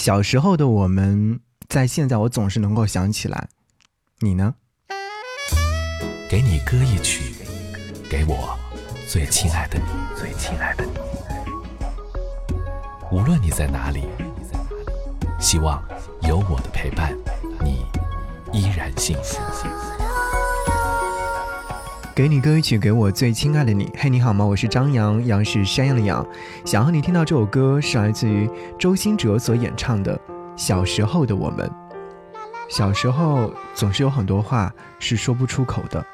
小时候的我们，在现在我总是能够想起来。你呢？给你歌一曲，给我最亲爱的你，最亲爱的你。无论你在哪里，希望有我的陪伴，你依然幸福。给你歌曲，给我最亲爱的你。嘿，你好吗？我是张扬，杨是山羊的羊。想和你听到这首歌，是来自于周兴哲所演唱的《小时候的我们》。小时候总是有很多话是说不出口的，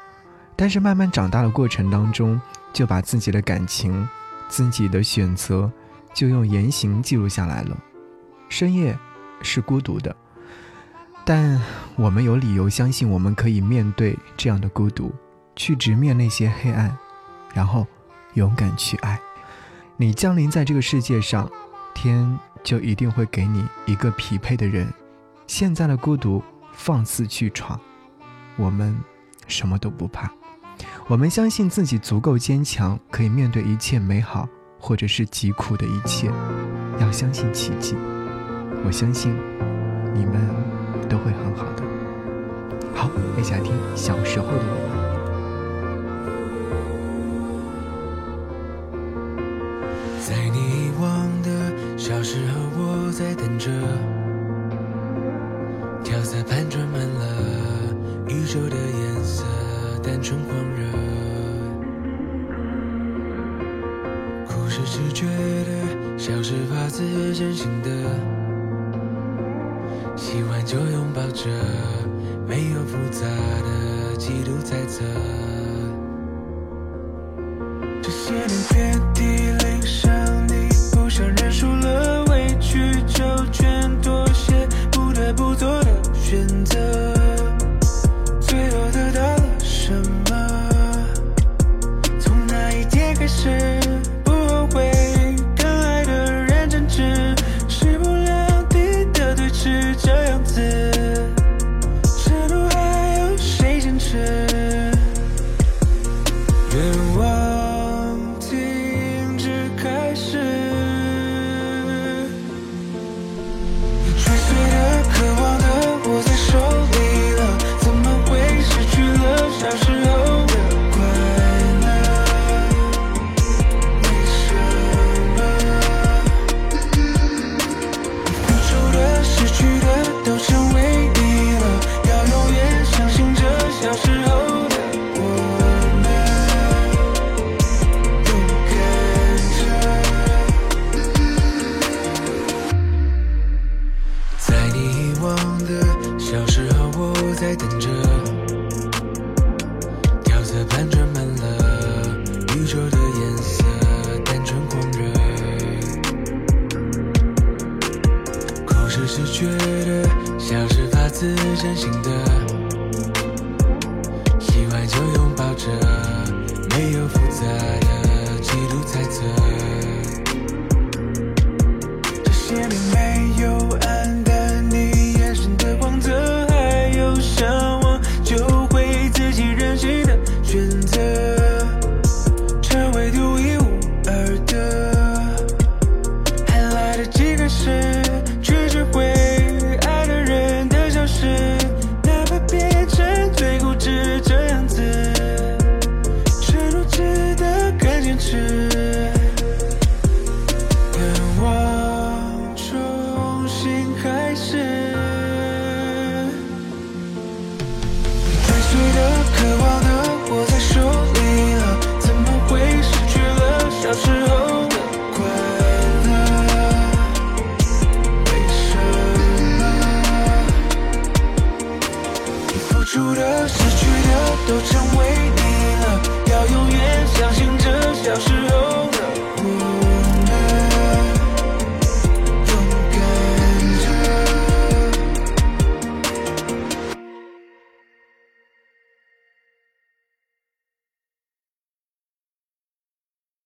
但是慢慢长大的过程当中，就把自己的感情、自己的选择，就用言行记录下来了。深夜是孤独的，但我们有理由相信，我们可以面对这样的孤独。去直面那些黑暗，然后勇敢去爱。你降临在这个世界上，天就一定会给你一个匹配的人。现在的孤独，放肆去闯。我们什么都不怕，我们相信自己足够坚强，可以面对一切美好或者是极苦的一切。要相信奇迹，我相信你们都会很好的。好，一起来听小时候的我们。时候，我在等着。调色盘装满了宇宙的颜色，单纯狂热。哭是直觉的，笑是发自真心的。喜欢就拥抱着，没有复杂的嫉妒猜测。这些年遍选择。着调色盘装满了宇宙的颜色，单纯狂热，口是直觉的，心是发自真心的。